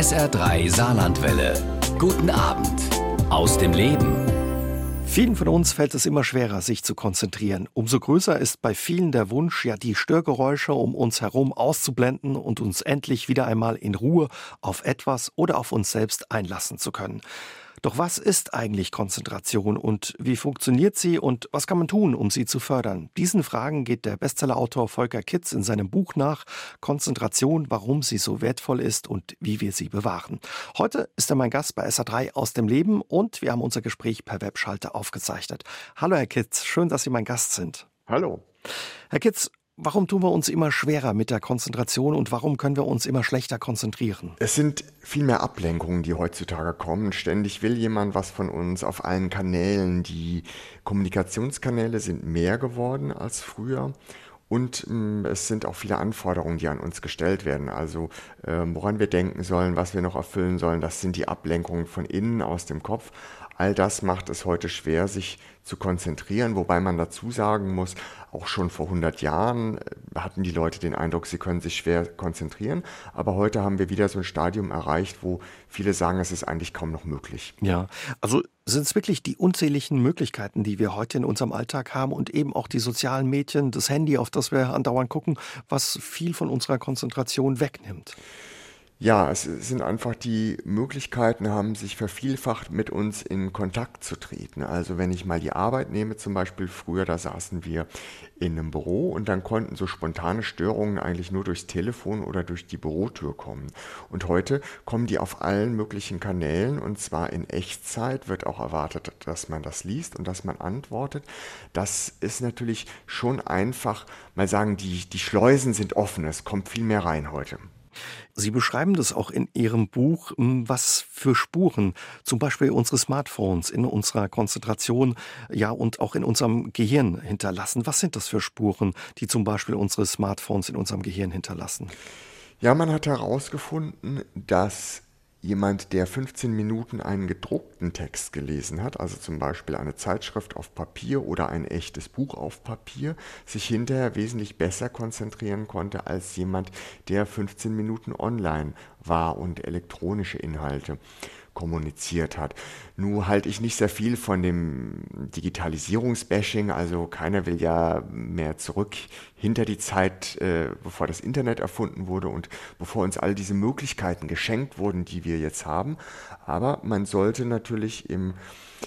SR3 Saarlandwelle. Guten Abend aus dem Leben. Vielen von uns fällt es immer schwerer, sich zu konzentrieren. Umso größer ist bei vielen der Wunsch, ja die Störgeräusche um uns herum auszublenden und uns endlich wieder einmal in Ruhe auf etwas oder auf uns selbst einlassen zu können. Doch was ist eigentlich Konzentration und wie funktioniert sie und was kann man tun, um sie zu fördern? Diesen Fragen geht der Bestsellerautor Volker Kitz in seinem Buch nach Konzentration, warum sie so wertvoll ist und wie wir sie bewahren. Heute ist er mein Gast bei SA3 aus dem Leben und wir haben unser Gespräch per Webschalter aufgezeichnet. Hallo Herr Kitz, schön, dass Sie mein Gast sind. Hallo. Herr Kitz, Warum tun wir uns immer schwerer mit der Konzentration und warum können wir uns immer schlechter konzentrieren? Es sind viel mehr Ablenkungen, die heutzutage kommen. Ständig will jemand was von uns auf allen Kanälen. Die Kommunikationskanäle sind mehr geworden als früher. Und ähm, es sind auch viele Anforderungen, die an uns gestellt werden. Also ähm, woran wir denken sollen, was wir noch erfüllen sollen, das sind die Ablenkungen von innen aus dem Kopf. All das macht es heute schwer, sich zu konzentrieren, wobei man dazu sagen muss, auch schon vor 100 Jahren äh, hatten die Leute den Eindruck, sie können sich schwer konzentrieren, aber heute haben wir wieder so ein Stadium erreicht, wo viele sagen, es ist eigentlich kaum noch möglich. Ja, also sind es wirklich die unzähligen Möglichkeiten, die wir heute in unserem Alltag haben und eben auch die sozialen Medien, das Handy, auf das wir andauernd gucken, was viel von unserer Konzentration wegnimmt? Ja, es sind einfach die Möglichkeiten haben sich vervielfacht, mit uns in Kontakt zu treten. Also wenn ich mal die Arbeit nehme, zum Beispiel früher, da saßen wir in einem Büro und dann konnten so spontane Störungen eigentlich nur durchs Telefon oder durch die Bürotür kommen. Und heute kommen die auf allen möglichen Kanälen und zwar in Echtzeit wird auch erwartet, dass man das liest und dass man antwortet. Das ist natürlich schon einfach, mal sagen, die, die Schleusen sind offen, es kommt viel mehr rein heute. Sie beschreiben das auch in Ihrem Buch, hm, was für Spuren zum Beispiel unsere Smartphones in unserer Konzentration, ja und auch in unserem Gehirn hinterlassen. Was sind das für Spuren, die zum Beispiel unsere Smartphones in unserem Gehirn hinterlassen? Ja, man hat herausgefunden, dass jemand, der 15 Minuten einen gedruckten Text gelesen hat, also zum Beispiel eine Zeitschrift auf Papier oder ein echtes Buch auf Papier, sich hinterher wesentlich besser konzentrieren konnte als jemand, der 15 Minuten online war und elektronische Inhalte kommuniziert hat. Nun halte ich nicht sehr viel von dem Digitalisierungsbashing, also keiner will ja mehr zurück hinter die Zeit, äh, bevor das Internet erfunden wurde und bevor uns all diese Möglichkeiten geschenkt wurden, die wir jetzt haben. Aber man sollte natürlich im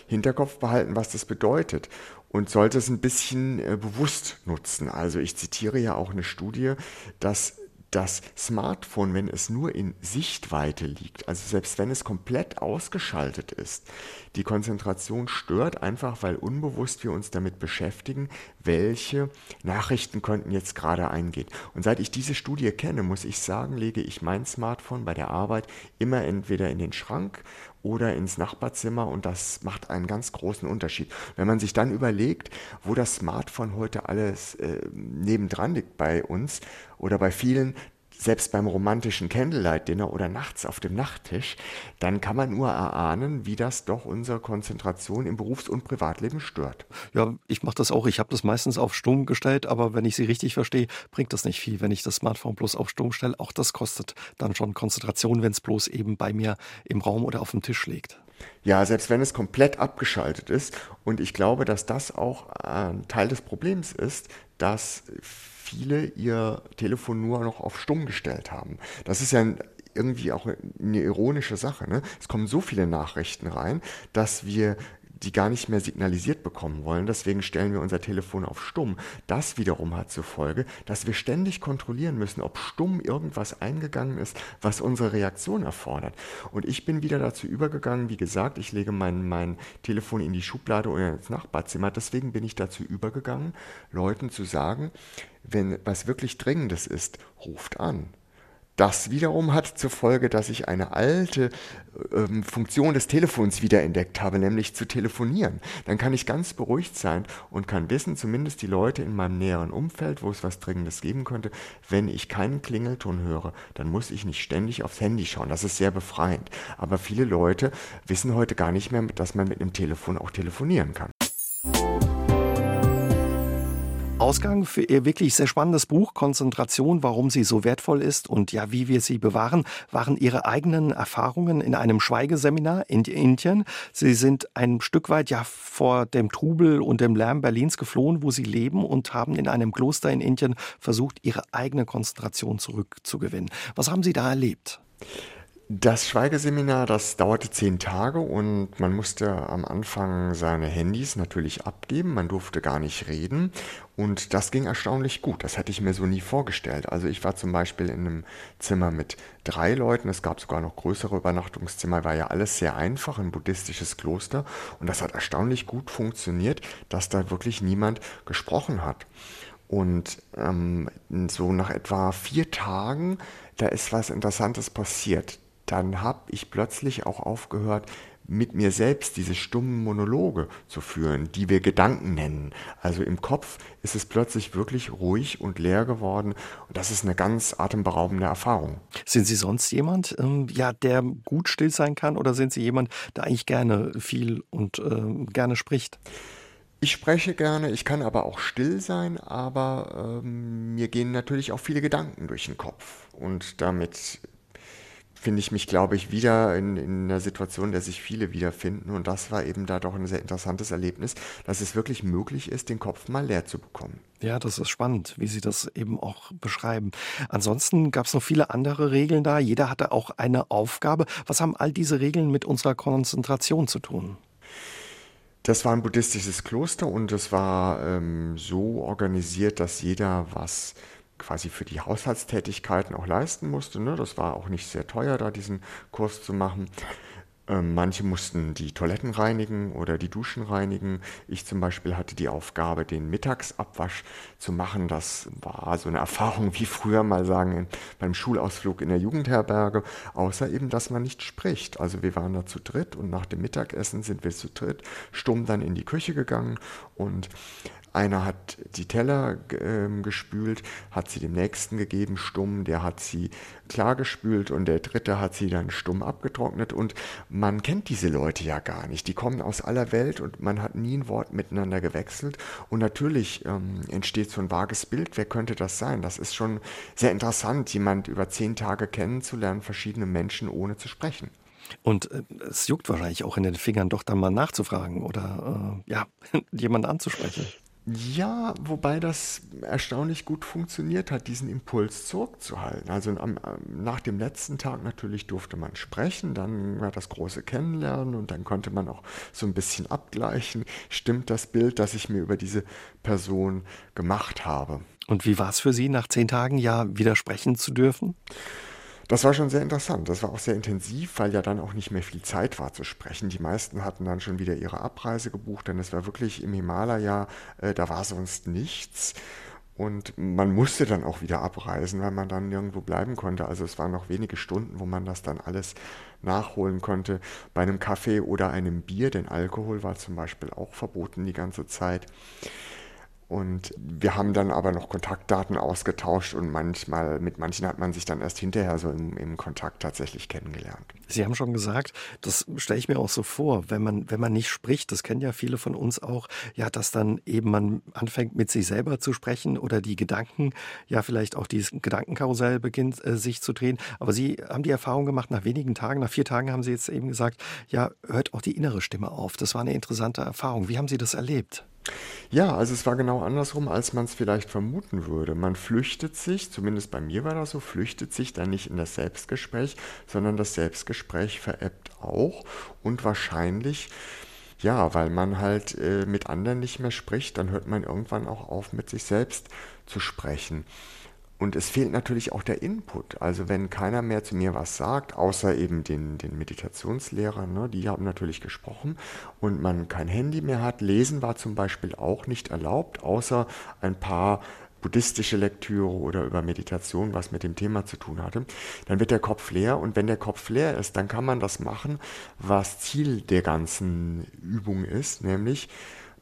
Hinterkopf behalten, was das bedeutet und sollte es ein bisschen äh, bewusst nutzen. Also ich zitiere ja auch eine Studie, dass das Smartphone, wenn es nur in Sichtweite liegt, also selbst wenn es komplett ausgeschaltet ist, die Konzentration stört einfach, weil unbewusst wir uns damit beschäftigen, welche Nachrichten könnten jetzt gerade eingehen. Und seit ich diese Studie kenne, muss ich sagen, lege ich mein Smartphone bei der Arbeit immer entweder in den Schrank oder ins Nachbarzimmer und das macht einen ganz großen Unterschied. Wenn man sich dann überlegt, wo das Smartphone heute alles äh, nebendran liegt bei uns oder bei vielen, selbst beim romantischen Candlelight-Dinner oder nachts auf dem Nachttisch, dann kann man nur erahnen, wie das doch unsere Konzentration im Berufs- und Privatleben stört. Ja, ich mache das auch. Ich habe das meistens auf Stumm gestellt, aber wenn ich Sie richtig verstehe, bringt das nicht viel, wenn ich das Smartphone bloß auf Stumm stelle. Auch das kostet dann schon Konzentration, wenn es bloß eben bei mir im Raum oder auf dem Tisch liegt. Ja, selbst wenn es komplett abgeschaltet ist. Und ich glaube, dass das auch ein Teil des Problems ist, dass viele ihr Telefon nur noch auf stumm gestellt haben. Das ist ja irgendwie auch eine ironische Sache. Ne? Es kommen so viele Nachrichten rein, dass wir die gar nicht mehr signalisiert bekommen wollen. Deswegen stellen wir unser Telefon auf stumm. Das wiederum hat zur Folge, dass wir ständig kontrollieren müssen, ob stumm irgendwas eingegangen ist, was unsere Reaktion erfordert. Und ich bin wieder dazu übergegangen, wie gesagt, ich lege mein, mein Telefon in die Schublade oder ins Nachbarzimmer. Deswegen bin ich dazu übergegangen, Leuten zu sagen, wenn was wirklich Dringendes ist, ruft an. Das wiederum hat zur Folge, dass ich eine alte ähm, Funktion des Telefons wiederentdeckt habe, nämlich zu telefonieren. Dann kann ich ganz beruhigt sein und kann wissen, zumindest die Leute in meinem näheren Umfeld, wo es was Dringendes geben könnte, wenn ich keinen Klingelton höre, dann muss ich nicht ständig aufs Handy schauen. Das ist sehr befreiend. Aber viele Leute wissen heute gar nicht mehr, dass man mit einem Telefon auch telefonieren kann. Ausgang für Ihr wirklich sehr spannendes Buch Konzentration, warum sie so wertvoll ist und ja, wie wir sie bewahren, waren Ihre eigenen Erfahrungen in einem Schweigeseminar in Indien. Sie sind ein Stück weit ja vor dem Trubel und dem Lärm Berlins geflohen, wo Sie leben und haben in einem Kloster in Indien versucht, Ihre eigene Konzentration zurückzugewinnen. Was haben Sie da erlebt? Das Schweigeseminar, das dauerte zehn Tage und man musste am Anfang seine Handys natürlich abgeben. Man durfte gar nicht reden und das ging erstaunlich gut. Das hätte ich mir so nie vorgestellt. Also ich war zum Beispiel in einem Zimmer mit drei Leuten. Es gab sogar noch größere Übernachtungszimmer. War ja alles sehr einfach, ein buddhistisches Kloster und das hat erstaunlich gut funktioniert, dass da wirklich niemand gesprochen hat. Und ähm, so nach etwa vier Tagen, da ist was Interessantes passiert dann habe ich plötzlich auch aufgehört, mit mir selbst diese stummen Monologe zu führen, die wir Gedanken nennen. Also im Kopf ist es plötzlich wirklich ruhig und leer geworden und das ist eine ganz atemberaubende Erfahrung. Sind Sie sonst jemand, ähm, ja, der gut still sein kann oder sind Sie jemand, der eigentlich gerne viel und äh, gerne spricht? Ich spreche gerne, ich kann aber auch still sein, aber ähm, mir gehen natürlich auch viele Gedanken durch den Kopf und damit finde ich mich, glaube ich, wieder in, in einer Situation, in der sich viele wiederfinden. Und das war eben da doch ein sehr interessantes Erlebnis, dass es wirklich möglich ist, den Kopf mal leer zu bekommen. Ja, das ist spannend, wie Sie das eben auch beschreiben. Ansonsten gab es noch viele andere Regeln da. Jeder hatte auch eine Aufgabe. Was haben all diese Regeln mit unserer Konzentration zu tun? Das war ein buddhistisches Kloster und es war ähm, so organisiert, dass jeder was quasi für die Haushaltstätigkeiten auch leisten musste. Ne? Das war auch nicht sehr teuer, da diesen Kurs zu machen. Ähm, manche mussten die Toiletten reinigen oder die Duschen reinigen. Ich zum Beispiel hatte die Aufgabe, den Mittagsabwasch zu machen. Das war so eine Erfahrung wie früher mal sagen beim Schulausflug in der Jugendherberge, außer eben, dass man nicht spricht. Also wir waren da zu dritt und nach dem Mittagessen sind wir zu dritt stumm dann in die Küche gegangen und einer hat die Teller äh, gespült, hat sie dem nächsten gegeben, stumm, der hat sie klar gespült und der dritte hat sie dann stumm abgetrocknet. Und man kennt diese Leute ja gar nicht. Die kommen aus aller Welt und man hat nie ein Wort miteinander gewechselt. Und natürlich ähm, entsteht so ein vages Bild. Wer könnte das sein? Das ist schon sehr interessant, jemand über zehn Tage kennenzulernen, verschiedene Menschen ohne zu sprechen. Und äh, es juckt wahrscheinlich auch in den Fingern, doch dann mal nachzufragen oder äh, ja, jemanden anzusprechen. Ja, wobei das erstaunlich gut funktioniert hat, diesen Impuls zurückzuhalten. Also am, nach dem letzten Tag natürlich durfte man sprechen, dann war das große Kennenlernen und dann konnte man auch so ein bisschen abgleichen, stimmt das Bild, das ich mir über diese Person gemacht habe. Und wie war es für Sie, nach zehn Tagen ja widersprechen zu dürfen? Das war schon sehr interessant. Das war auch sehr intensiv, weil ja dann auch nicht mehr viel Zeit war zu sprechen. Die meisten hatten dann schon wieder ihre Abreise gebucht, denn es war wirklich im Himalaya, äh, da war sonst nichts. Und man musste dann auch wieder abreisen, weil man dann nirgendwo bleiben konnte. Also es waren noch wenige Stunden, wo man das dann alles nachholen konnte. Bei einem Kaffee oder einem Bier, denn Alkohol war zum Beispiel auch verboten die ganze Zeit. Und wir haben dann aber noch Kontaktdaten ausgetauscht und manchmal mit manchen hat man sich dann erst hinterher so im, im Kontakt tatsächlich kennengelernt. Sie haben schon gesagt, das stelle ich mir auch so vor, wenn man, wenn man nicht spricht, das kennen ja viele von uns auch, ja, dass dann eben man anfängt mit sich selber zu sprechen oder die Gedanken, ja, vielleicht auch dieses Gedankenkarussell beginnt äh, sich zu drehen. Aber Sie haben die Erfahrung gemacht, nach wenigen Tagen, nach vier Tagen haben Sie jetzt eben gesagt, ja, hört auch die innere Stimme auf. Das war eine interessante Erfahrung. Wie haben Sie das erlebt? Ja, also es war genau andersrum, als man es vielleicht vermuten würde. Man flüchtet sich, zumindest bei mir war das so, flüchtet sich dann nicht in das Selbstgespräch, sondern das Selbstgespräch verebbt auch und wahrscheinlich, ja, weil man halt äh, mit anderen nicht mehr spricht, dann hört man irgendwann auch auf, mit sich selbst zu sprechen. Und es fehlt natürlich auch der Input. Also wenn keiner mehr zu mir was sagt, außer eben den, den Meditationslehrern, ne, die haben natürlich gesprochen und man kein Handy mehr hat. Lesen war zum Beispiel auch nicht erlaubt, außer ein paar buddhistische Lektüre oder über Meditation, was mit dem Thema zu tun hatte, dann wird der Kopf leer und wenn der Kopf leer ist, dann kann man das machen, was Ziel der ganzen Übung ist, nämlich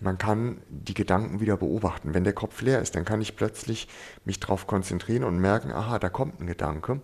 man kann die Gedanken wieder beobachten. Wenn der Kopf leer ist, dann kann ich plötzlich mich darauf konzentrieren und merken, aha, da kommt ein Gedanke.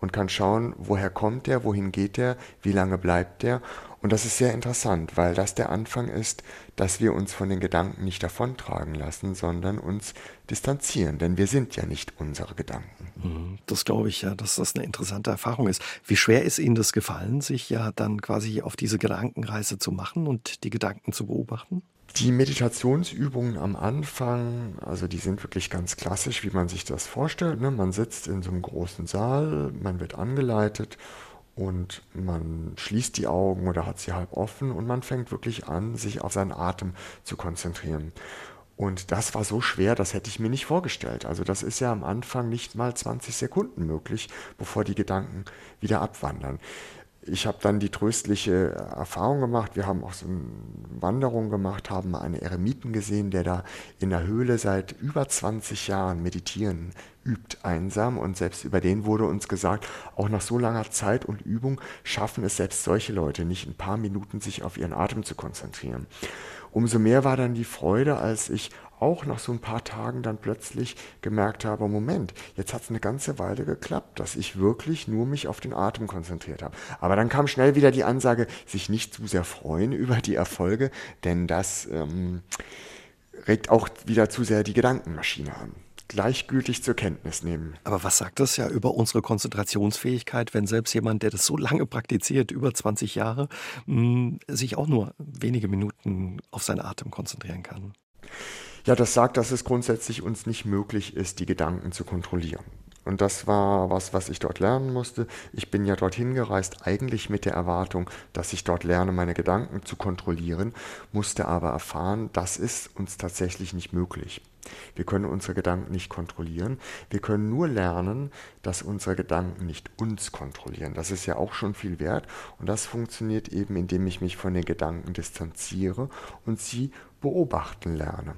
und kann schauen, woher kommt der, wohin geht der, wie lange bleibt der. Und das ist sehr interessant, weil das der Anfang ist, dass wir uns von den Gedanken nicht davontragen lassen, sondern uns distanzieren, denn wir sind ja nicht unsere Gedanken. Mhm, das glaube ich ja, dass das eine interessante Erfahrung ist. Wie schwer ist Ihnen das gefallen, sich ja dann quasi auf diese Gedankenreise zu machen und die Gedanken zu beobachten? Die Meditationsübungen am Anfang, also die sind wirklich ganz klassisch, wie man sich das vorstellt. Ne? Man sitzt in so einem großen Saal, man wird angeleitet und man schließt die Augen oder hat sie halb offen und man fängt wirklich an, sich auf seinen Atem zu konzentrieren. Und das war so schwer, das hätte ich mir nicht vorgestellt. Also das ist ja am Anfang nicht mal 20 Sekunden möglich, bevor die Gedanken wieder abwandern ich habe dann die tröstliche Erfahrung gemacht. Wir haben auch so eine Wanderung gemacht, haben einen Eremiten gesehen, der da in der Höhle seit über 20 Jahren meditieren übt, einsam. Und selbst über den wurde uns gesagt, auch nach so langer Zeit und Übung schaffen es selbst solche Leute nicht, ein paar Minuten sich auf ihren Atem zu konzentrieren. Umso mehr war dann die Freude, als ich auch nach so ein paar Tagen dann plötzlich gemerkt habe, Moment, jetzt hat es eine ganze Weile geklappt, dass ich wirklich nur mich auf den Atem konzentriert habe. Aber dann kam schnell wieder die Ansage, sich nicht zu sehr freuen über die Erfolge, denn das ähm, regt auch wieder zu sehr die Gedankenmaschine an gleichgültig zur Kenntnis nehmen. Aber was sagt das ja über unsere Konzentrationsfähigkeit, wenn selbst jemand, der das so lange praktiziert, über 20 Jahre, mh, sich auch nur wenige Minuten auf seinen Atem konzentrieren kann? Ja, das sagt, dass es grundsätzlich uns nicht möglich ist, die Gedanken zu kontrollieren. Und das war was, was ich dort lernen musste. Ich bin ja dorthin gereist, eigentlich mit der Erwartung, dass ich dort lerne, meine Gedanken zu kontrollieren, musste aber erfahren, das ist uns tatsächlich nicht möglich. Wir können unsere Gedanken nicht kontrollieren. Wir können nur lernen, dass unsere Gedanken nicht uns kontrollieren. Das ist ja auch schon viel wert. Und das funktioniert eben, indem ich mich von den Gedanken distanziere und sie beobachten lerne.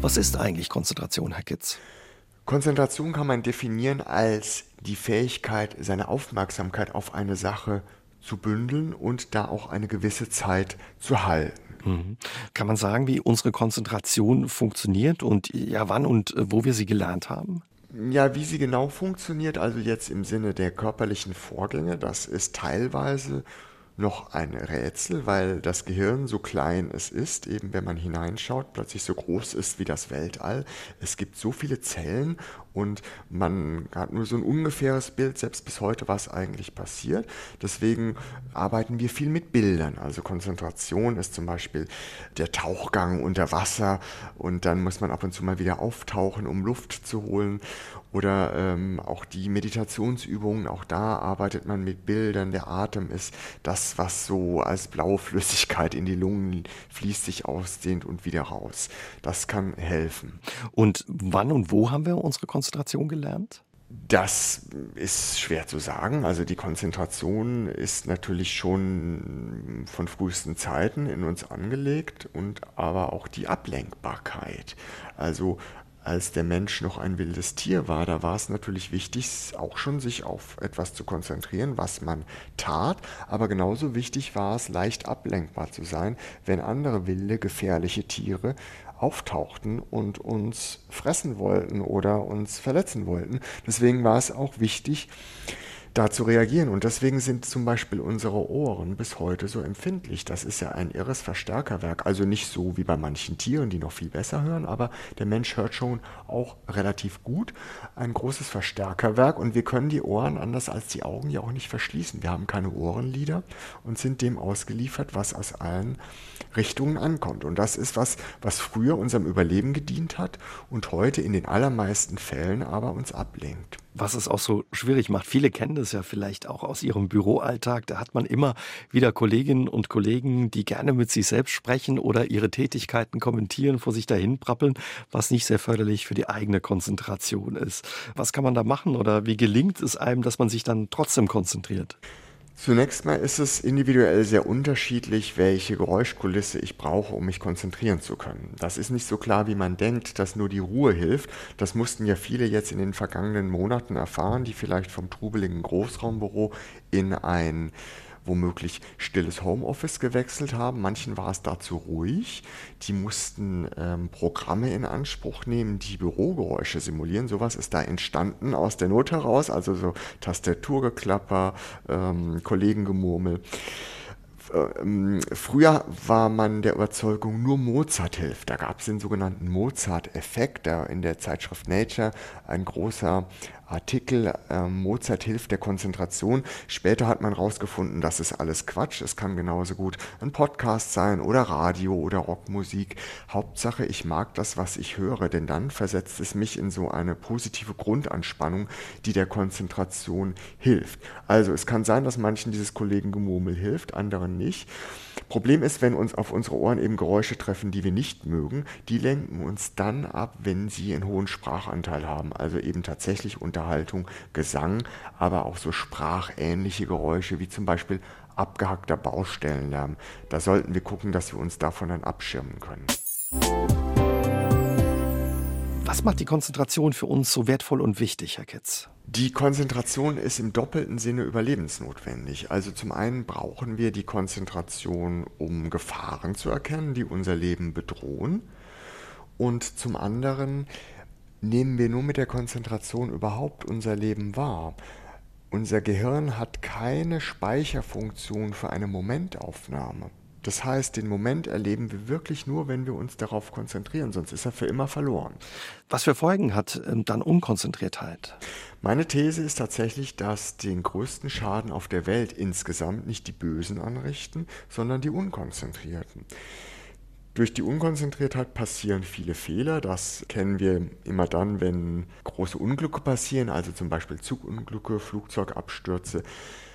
Was ist eigentlich Konzentration, Herr Kitz? Konzentration kann man definieren als die Fähigkeit, seine Aufmerksamkeit auf eine Sache zu bündeln und da auch eine gewisse Zeit zu halten. Mhm. Kann man sagen, wie unsere Konzentration funktioniert und ja, wann und äh, wo wir sie gelernt haben? Ja, wie sie genau funktioniert, also jetzt im Sinne der körperlichen Vorgänge, das ist teilweise noch ein Rätsel, weil das Gehirn so klein es ist, eben wenn man hineinschaut, plötzlich so groß ist wie das Weltall. Es gibt so viele Zellen und man hat nur so ein ungefähres Bild, selbst bis heute, was eigentlich passiert. Deswegen arbeiten wir viel mit Bildern. Also Konzentration ist zum Beispiel der Tauchgang unter Wasser und dann muss man ab und zu mal wieder auftauchen, um Luft zu holen. Oder ähm, auch die Meditationsübungen, auch da arbeitet man mit Bildern. Der Atem ist das, was so als blaue Flüssigkeit in die Lungen fließt, sich ausdehnt und wieder raus. Das kann helfen. Und wann und wo haben wir unsere Konzentration gelernt? Das ist schwer zu sagen. Also die Konzentration ist natürlich schon von frühesten Zeiten in uns angelegt und aber auch die Ablenkbarkeit. Also als der Mensch noch ein wildes Tier war, da war es natürlich wichtig, auch schon sich auf etwas zu konzentrieren, was man tat, aber genauso wichtig war es, leicht ablenkbar zu sein, wenn andere wilde, gefährliche Tiere auftauchten und uns fressen wollten oder uns verletzen wollten. Deswegen war es auch wichtig, da zu reagieren. Und deswegen sind zum Beispiel unsere Ohren bis heute so empfindlich. Das ist ja ein irres Verstärkerwerk. Also nicht so wie bei manchen Tieren, die noch viel besser hören, aber der Mensch hört schon auch relativ gut. Ein großes Verstärkerwerk und wir können die Ohren anders als die Augen ja auch nicht verschließen. Wir haben keine Ohrenlider und sind dem ausgeliefert, was aus allen Richtungen ankommt. Und das ist was, was früher unserem Überleben gedient hat und heute in den allermeisten Fällen aber uns ablenkt was es auch so schwierig macht. Viele kennen das ja vielleicht auch aus ihrem Büroalltag. Da hat man immer wieder Kolleginnen und Kollegen, die gerne mit sich selbst sprechen oder ihre Tätigkeiten kommentieren, vor sich dahin prappeln, was nicht sehr förderlich für die eigene Konzentration ist. Was kann man da machen oder wie gelingt es einem, dass man sich dann trotzdem konzentriert? Zunächst mal ist es individuell sehr unterschiedlich, welche Geräuschkulisse ich brauche, um mich konzentrieren zu können. Das ist nicht so klar, wie man denkt, dass nur die Ruhe hilft. Das mussten ja viele jetzt in den vergangenen Monaten erfahren, die vielleicht vom trubeligen Großraumbüro in ein womöglich stilles Homeoffice gewechselt haben. Manchen war es dazu ruhig. Die mussten ähm, Programme in Anspruch nehmen, die Bürogeräusche simulieren. Sowas ist da entstanden aus der Not heraus, also so Tastaturgeklapper, ähm, Kollegengemurmel. Ähm, früher war man der Überzeugung, nur Mozart hilft. Da gab es den sogenannten Mozart-Effekt, der in der Zeitschrift Nature ein großer Artikel äh, Mozart hilft der Konzentration. Später hat man herausgefunden, das ist alles Quatsch. Es kann genauso gut ein Podcast sein oder Radio oder Rockmusik. Hauptsache, ich mag das, was ich höre, denn dann versetzt es mich in so eine positive Grundanspannung, die der Konzentration hilft. Also es kann sein, dass manchen dieses Kollegengemurmel hilft, anderen nicht. Problem ist, wenn uns auf unsere Ohren eben Geräusche treffen, die wir nicht mögen, die lenken uns dann ab, wenn sie einen hohen Sprachanteil haben, also eben tatsächlich Unterhaltung, Gesang, aber auch so sprachähnliche Geräusche wie zum Beispiel abgehackter Baustellenlärm. Da sollten wir gucken, dass wir uns davon dann abschirmen können. Was macht die Konzentration für uns so wertvoll und wichtig, Herr Kitz? Die Konzentration ist im doppelten Sinne überlebensnotwendig. Also zum einen brauchen wir die Konzentration, um Gefahren zu erkennen, die unser Leben bedrohen. Und zum anderen nehmen wir nur mit der Konzentration überhaupt unser Leben wahr. Unser Gehirn hat keine Speicherfunktion für eine Momentaufnahme. Das heißt, den Moment erleben wir wirklich nur, wenn wir uns darauf konzentrieren, sonst ist er für immer verloren. Was für Folgen hat ähm, dann Unkonzentriertheit? Meine These ist tatsächlich, dass den größten Schaden auf der Welt insgesamt nicht die Bösen anrichten, sondern die Unkonzentrierten. Durch die Unkonzentriertheit passieren viele Fehler. Das kennen wir immer dann, wenn große Unglücke passieren, also zum Beispiel Zugunglücke, Flugzeugabstürze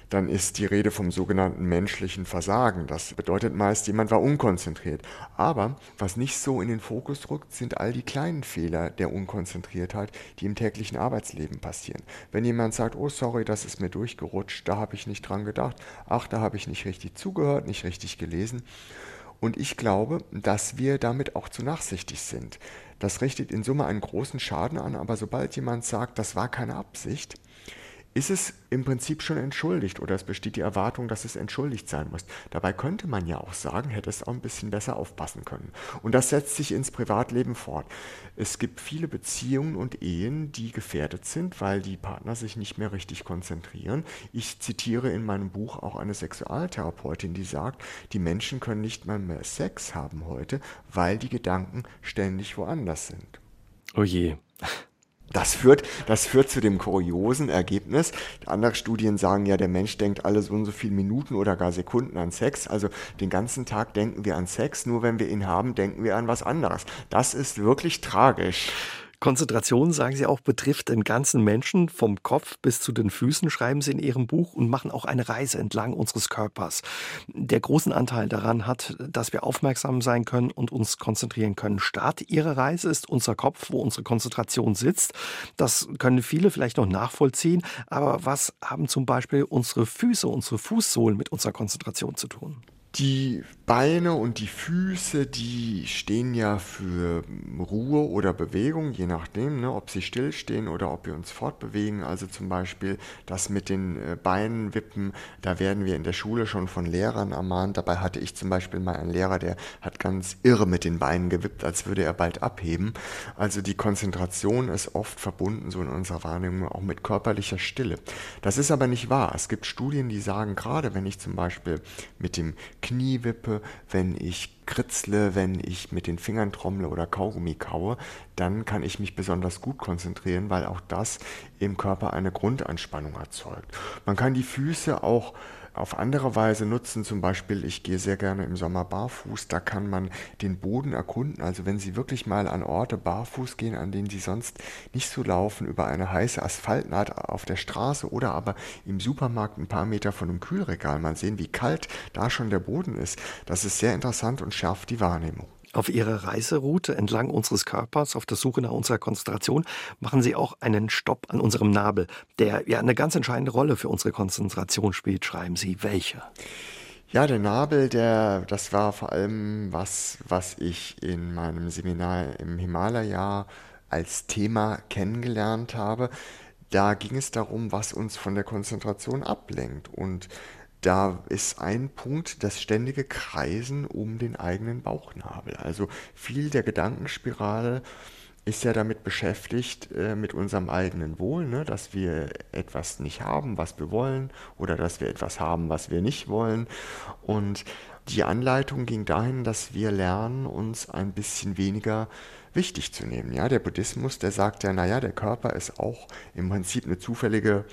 dann ist die Rede vom sogenannten menschlichen Versagen. Das bedeutet meist, jemand war unkonzentriert. Aber was nicht so in den Fokus rückt, sind all die kleinen Fehler der Unkonzentriertheit, die im täglichen Arbeitsleben passieren. Wenn jemand sagt, oh sorry, das ist mir durchgerutscht, da habe ich nicht dran gedacht, ach, da habe ich nicht richtig zugehört, nicht richtig gelesen. Und ich glaube, dass wir damit auch zu nachsichtig sind. Das richtet in Summe einen großen Schaden an, aber sobald jemand sagt, das war keine Absicht, ist es im Prinzip schon entschuldigt oder es besteht die Erwartung, dass es entschuldigt sein muss. Dabei könnte man ja auch sagen, hätte es auch ein bisschen besser aufpassen können. Und das setzt sich ins Privatleben fort. Es gibt viele Beziehungen und Ehen, die gefährdet sind, weil die Partner sich nicht mehr richtig konzentrieren. Ich zitiere in meinem Buch auch eine Sexualtherapeutin, die sagt, die Menschen können nicht mal mehr Sex haben heute, weil die Gedanken ständig woanders sind. Oh je. Das führt, das führt zu dem kuriosen Ergebnis. Andere Studien sagen ja, der Mensch denkt alle so und so viele Minuten oder gar Sekunden an Sex. Also den ganzen Tag denken wir an Sex, nur wenn wir ihn haben, denken wir an was anderes. Das ist wirklich tragisch. Konzentration, sagen Sie auch, betrifft den ganzen Menschen vom Kopf bis zu den Füßen, schreiben Sie in Ihrem Buch und machen auch eine Reise entlang unseres Körpers. Der großen Anteil daran hat, dass wir aufmerksam sein können und uns konzentrieren können. Start Ihrer Reise ist unser Kopf, wo unsere Konzentration sitzt. Das können viele vielleicht noch nachvollziehen. Aber was haben zum Beispiel unsere Füße, unsere Fußsohlen mit unserer Konzentration zu tun? Die Beine und die Füße, die stehen ja für Ruhe oder Bewegung, je nachdem, ne, ob sie stillstehen oder ob wir uns fortbewegen. Also zum Beispiel das mit den äh, Beinen wippen, da werden wir in der Schule schon von Lehrern ermahnt. Dabei hatte ich zum Beispiel mal einen Lehrer, der hat ganz irre mit den Beinen gewippt, als würde er bald abheben. Also die Konzentration ist oft verbunden, so in unserer Wahrnehmung, auch mit körperlicher Stille. Das ist aber nicht wahr. Es gibt Studien, die sagen, gerade wenn ich zum Beispiel mit dem Knie wippe, wenn ich kritzle, wenn ich mit den Fingern trommle oder Kaugummi kaue, dann kann ich mich besonders gut konzentrieren, weil auch das im Körper eine Grundanspannung erzeugt. Man kann die Füße auch auf andere Weise nutzen. Zum Beispiel, ich gehe sehr gerne im Sommer barfuß. Da kann man den Boden erkunden. Also wenn Sie wirklich mal an Orte barfuß gehen, an denen Sie sonst nicht so laufen, über eine heiße Asphaltnaht auf der Straße oder aber im Supermarkt ein paar Meter von einem Kühlregal mal sehen, wie kalt da schon der Boden ist. Das ist sehr interessant und schärft die Wahrnehmung. Auf Ihrer Reiseroute entlang unseres Körpers auf der Suche nach unserer Konzentration machen Sie auch einen Stopp an unserem Nabel, der ja eine ganz entscheidende Rolle für unsere Konzentration spielt. Schreiben Sie, welche? Ja, der Nabel, der, das war vor allem was, was ich in meinem Seminar im Himalaya als Thema kennengelernt habe. Da ging es darum, was uns von der Konzentration ablenkt. Und da ist ein Punkt das ständige Kreisen um den eigenen Bauchnabel. Also viel der Gedankenspirale ist ja damit beschäftigt, äh, mit unserem eigenen Wohl, ne? dass wir etwas nicht haben, was wir wollen, oder dass wir etwas haben, was wir nicht wollen. Und die Anleitung ging dahin, dass wir lernen, uns ein bisschen weniger wichtig zu nehmen. Ja, der Buddhismus, der sagt ja, naja, der Körper ist auch im Prinzip eine zufällige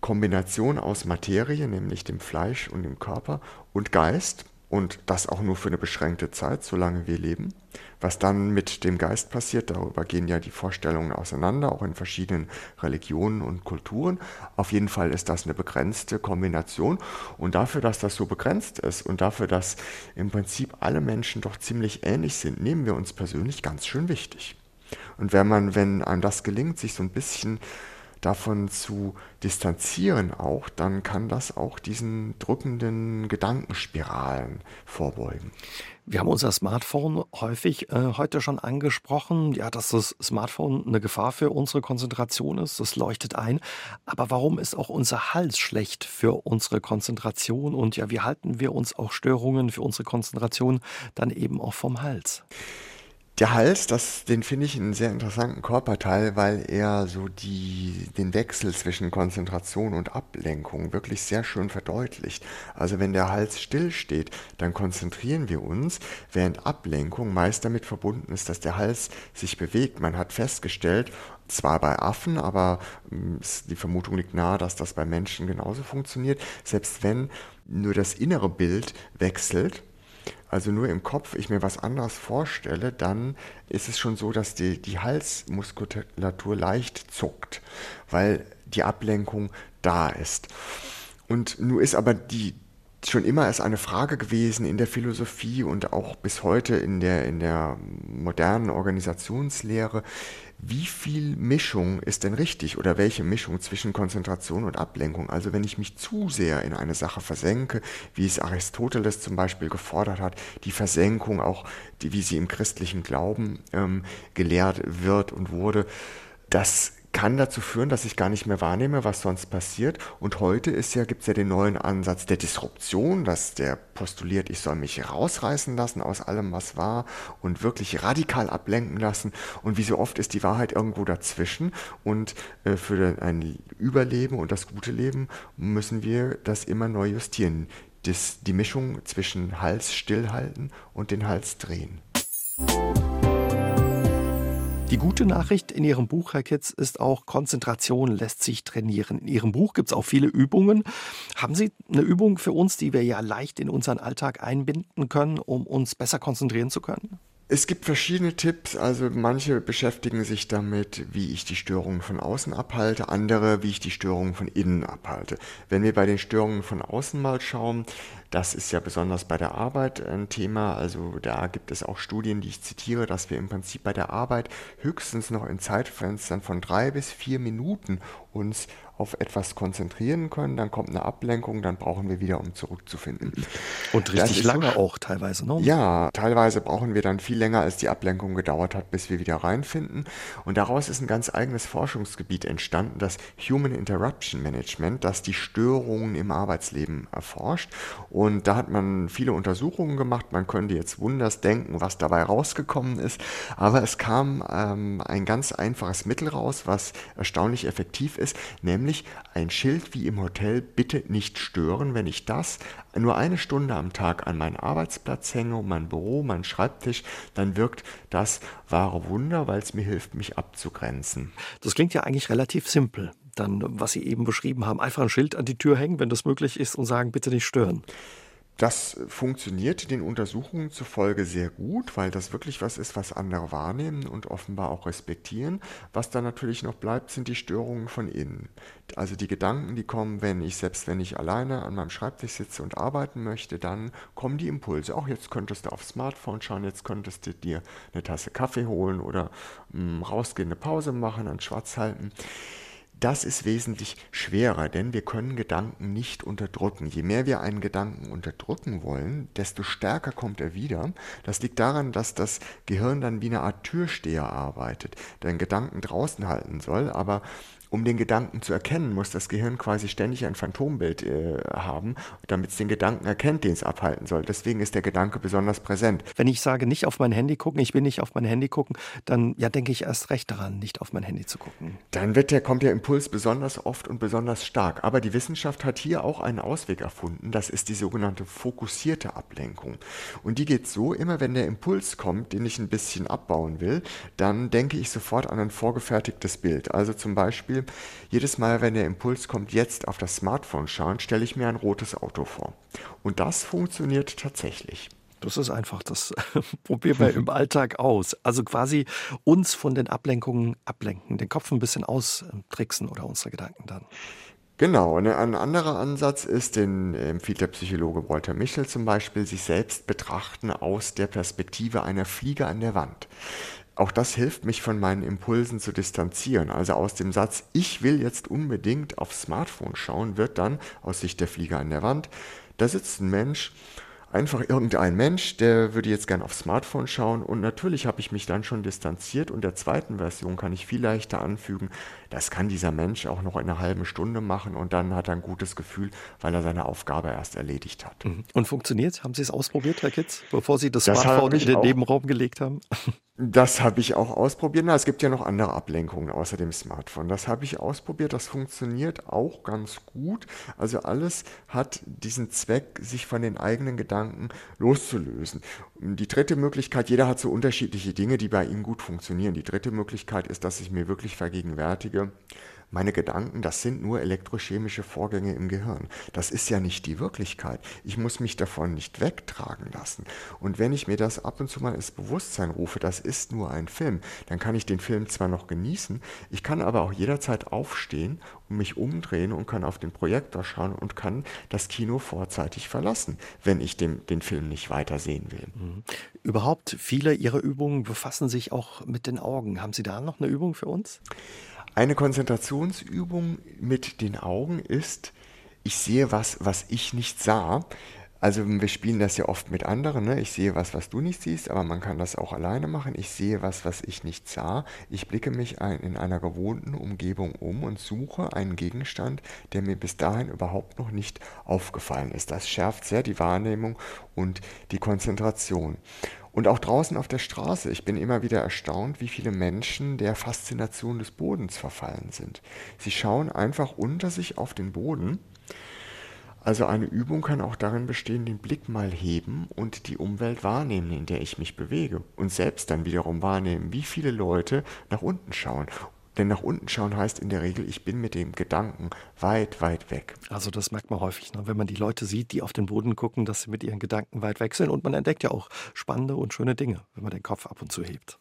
Kombination aus Materie, nämlich dem Fleisch und dem Körper und Geist und das auch nur für eine beschränkte Zeit, solange wir leben. Was dann mit dem Geist passiert, darüber gehen ja die Vorstellungen auseinander, auch in verschiedenen Religionen und Kulturen. Auf jeden Fall ist das eine begrenzte Kombination. Und dafür, dass das so begrenzt ist und dafür, dass im Prinzip alle Menschen doch ziemlich ähnlich sind, nehmen wir uns persönlich ganz schön wichtig. Und wenn man, wenn einem das gelingt, sich so ein bisschen davon zu distanzieren auch, dann kann das auch diesen drückenden Gedankenspiralen vorbeugen. Wir haben unser Smartphone häufig äh, heute schon angesprochen, ja, dass das Smartphone eine Gefahr für unsere Konzentration ist. Das leuchtet ein. Aber warum ist auch unser Hals schlecht für unsere Konzentration? Und ja, wie halten wir uns auch Störungen für unsere Konzentration dann eben auch vom Hals? Der Hals, das, den finde ich einen sehr interessanten Körperteil, weil er so die, den Wechsel zwischen Konzentration und Ablenkung wirklich sehr schön verdeutlicht. Also wenn der Hals still steht, dann konzentrieren wir uns, während Ablenkung meist damit verbunden ist, dass der Hals sich bewegt. Man hat festgestellt, zwar bei Affen, aber hm, die Vermutung liegt nahe, dass das bei Menschen genauso funktioniert, selbst wenn nur das innere Bild wechselt, also nur im Kopf ich mir was anderes vorstelle, dann ist es schon so, dass die, die Halsmuskulatur leicht zuckt, weil die Ablenkung da ist. Und nun ist aber die schon immer ist eine Frage gewesen in der Philosophie und auch bis heute in der, in der modernen Organisationslehre, wie viel Mischung ist denn richtig oder welche Mischung zwischen Konzentration und Ablenkung? Also wenn ich mich zu sehr in eine Sache versenke, wie es Aristoteles zum Beispiel gefordert hat, die Versenkung auch, die, wie sie im christlichen Glauben ähm, gelehrt wird und wurde, das kann dazu führen, dass ich gar nicht mehr wahrnehme, was sonst passiert. Und heute ja, gibt es ja den neuen Ansatz der Disruption, dass der postuliert, ich soll mich rausreißen lassen aus allem, was war und wirklich radikal ablenken lassen. Und wie so oft ist die Wahrheit irgendwo dazwischen. Und äh, für ein Überleben und das gute Leben müssen wir das immer neu justieren. Das, die Mischung zwischen Hals stillhalten und den Hals drehen. Die gute Nachricht in Ihrem Buch, Herr Kitz, ist auch, Konzentration lässt sich trainieren. In Ihrem Buch gibt es auch viele Übungen. Haben Sie eine Übung für uns, die wir ja leicht in unseren Alltag einbinden können, um uns besser konzentrieren zu können? Es gibt verschiedene Tipps, also manche beschäftigen sich damit, wie ich die Störungen von außen abhalte, andere, wie ich die Störungen von innen abhalte. Wenn wir bei den Störungen von außen mal schauen, das ist ja besonders bei der Arbeit ein Thema, also da gibt es auch Studien, die ich zitiere, dass wir im Prinzip bei der Arbeit höchstens noch in Zeitfenstern von drei bis vier Minuten uns auf etwas konzentrieren können, dann kommt eine Ablenkung, dann brauchen wir wieder, um zurückzufinden. Und richtig lange auch teilweise, ne? Ja, teilweise brauchen wir dann viel länger, als die Ablenkung gedauert hat, bis wir wieder reinfinden. Und daraus ist ein ganz eigenes Forschungsgebiet entstanden, das Human Interruption Management, das die Störungen im Arbeitsleben erforscht. Und da hat man viele Untersuchungen gemacht. Man könnte jetzt wunders denken, was dabei rausgekommen ist. Aber es kam ähm, ein ganz einfaches Mittel raus, was erstaunlich effektiv ist, nämlich nämlich ein Schild wie im Hotel Bitte nicht stören. Wenn ich das nur eine Stunde am Tag an meinen Arbeitsplatz hänge, mein Büro, mein Schreibtisch, dann wirkt das wahre Wunder, weil es mir hilft, mich abzugrenzen. Das klingt ja eigentlich relativ simpel. Dann, was Sie eben beschrieben haben, einfach ein Schild an die Tür hängen, wenn das möglich ist, und sagen, bitte nicht stören. Das funktioniert den Untersuchungen zufolge sehr gut, weil das wirklich was ist, was andere wahrnehmen und offenbar auch respektieren. Was dann natürlich noch bleibt, sind die Störungen von innen. Also die Gedanken, die kommen, wenn ich, selbst wenn ich alleine an meinem Schreibtisch sitze und arbeiten möchte, dann kommen die Impulse. Auch jetzt könntest du aufs Smartphone schauen, jetzt könntest du dir eine Tasse Kaffee holen oder mh, mm, rausgehen, eine Pause machen, einen Schwarz halten. Das ist wesentlich schwerer, denn wir können Gedanken nicht unterdrücken. Je mehr wir einen Gedanken unterdrücken wollen, desto stärker kommt er wieder. Das liegt daran, dass das Gehirn dann wie eine Art Türsteher arbeitet, der einen Gedanken draußen halten soll, aber Um den Gedanken zu erkennen, muss das Gehirn quasi ständig ein Phantombild äh, haben, damit es den Gedanken erkennt, den es abhalten soll. Deswegen ist der Gedanke besonders präsent. Wenn ich sage, nicht auf mein Handy gucken, ich will nicht auf mein Handy gucken, dann ja, denke ich erst recht daran, nicht auf mein Handy zu gucken. Dann wird der, kommt der Impuls besonders oft und besonders stark. Aber die Wissenschaft hat hier auch einen Ausweg erfunden. Das ist die sogenannte fokussierte Ablenkung. Und die geht so, immer wenn der Impuls kommt, den ich ein bisschen abbauen will, dann denke ich sofort an ein vorgefertigtes Bild. Also zum Beispiel, jedes Mal, wenn der Impuls kommt, jetzt auf das Smartphone schauen, stelle ich mir ein rotes Auto vor. Und das funktioniert tatsächlich. Das ist einfach, das probieren wir im Alltag aus. Also quasi uns von den Ablenkungen ablenken, den Kopf ein bisschen austricksen oder unsere Gedanken dann. Genau, ein anderer Ansatz ist, den empfiehlt der Psychologe Walter Michel zum Beispiel, sich selbst betrachten aus der Perspektive einer Fliege an der Wand. Auch das hilft mich von meinen Impulsen zu distanzieren. Also aus dem Satz, ich will jetzt unbedingt aufs Smartphone schauen, wird dann aus Sicht der Fliege an der Wand, da sitzt ein Mensch einfach irgendein Mensch, der würde jetzt gern aufs Smartphone schauen und natürlich habe ich mich dann schon distanziert und der zweiten Version kann ich viel leichter anfügen, das kann dieser Mensch auch noch in einer halben Stunde machen und dann hat er ein gutes Gefühl, weil er seine Aufgabe erst erledigt hat. Mhm. Und funktioniert? Haben Sie es ausprobiert, Herr Kitz, bevor Sie das, das Smartphone in den auch, Nebenraum gelegt haben? Das habe ich auch ausprobiert. Na, es gibt ja noch andere Ablenkungen außer dem Smartphone. Das habe ich ausprobiert. Das funktioniert auch ganz gut. Also alles hat diesen Zweck, sich von den eigenen Gedanken loszulösen. Die dritte Möglichkeit, jeder hat so unterschiedliche Dinge, die bei ihm gut funktionieren. Die dritte Möglichkeit ist, dass ich mir wirklich vergegenwärtige, meine Gedanken, das sind nur elektrochemische Vorgänge im Gehirn. Das ist ja nicht die Wirklichkeit. Ich muss mich davon nicht wegtragen lassen. Und wenn ich mir das ab und zu mal ins Bewusstsein rufe, das ist nur ein Film, dann kann ich den Film zwar noch genießen, ich kann aber auch jederzeit aufstehen und mich umdrehen und kann auf den Projektor schauen und kann das Kino vorzeitig verlassen, wenn ich dem, den Film nicht weitersehen will. Mhm. Überhaupt viele Ihrer Übungen befassen sich auch mit den Augen. Haben Sie da noch eine Übung für uns? Eine Konzentrationsübung mit den Augen ist, ich sehe was, was ich nicht sah. Also wir spielen das ja oft mit anderen. Ne? Ich sehe was, was du nicht siehst, aber man kann das auch alleine machen. Ich sehe was, was ich nicht sah. Ich blicke mich ein, in einer gewohnten Umgebung um und suche einen Gegenstand, der mir bis dahin überhaupt noch nicht aufgefallen ist. Das schärft sehr die Wahrnehmung und die Konzentration. Und auch draußen auf der Straße, ich bin immer wieder erstaunt, wie viele Menschen der Faszination des Bodens verfallen sind. Sie schauen einfach unter sich auf den Boden. Also eine Übung kann auch darin bestehen, den Blick mal heben und die Umwelt wahrnehmen, in der ich mich bewege. Und selbst dann wiederum wahrnehmen, wie viele Leute nach unten schauen denn nach unten schauen heißt in der Regel, ich bin mit dem Gedanken weit, weit weg. Also das merkt man häufig, ne? wenn man die Leute sieht, die auf den Boden gucken, dass sie mit ihren Gedanken weit weg sind. Und man entdeckt ja auch spannende und schöne Dinge, wenn man den Kopf ab und zu hebt.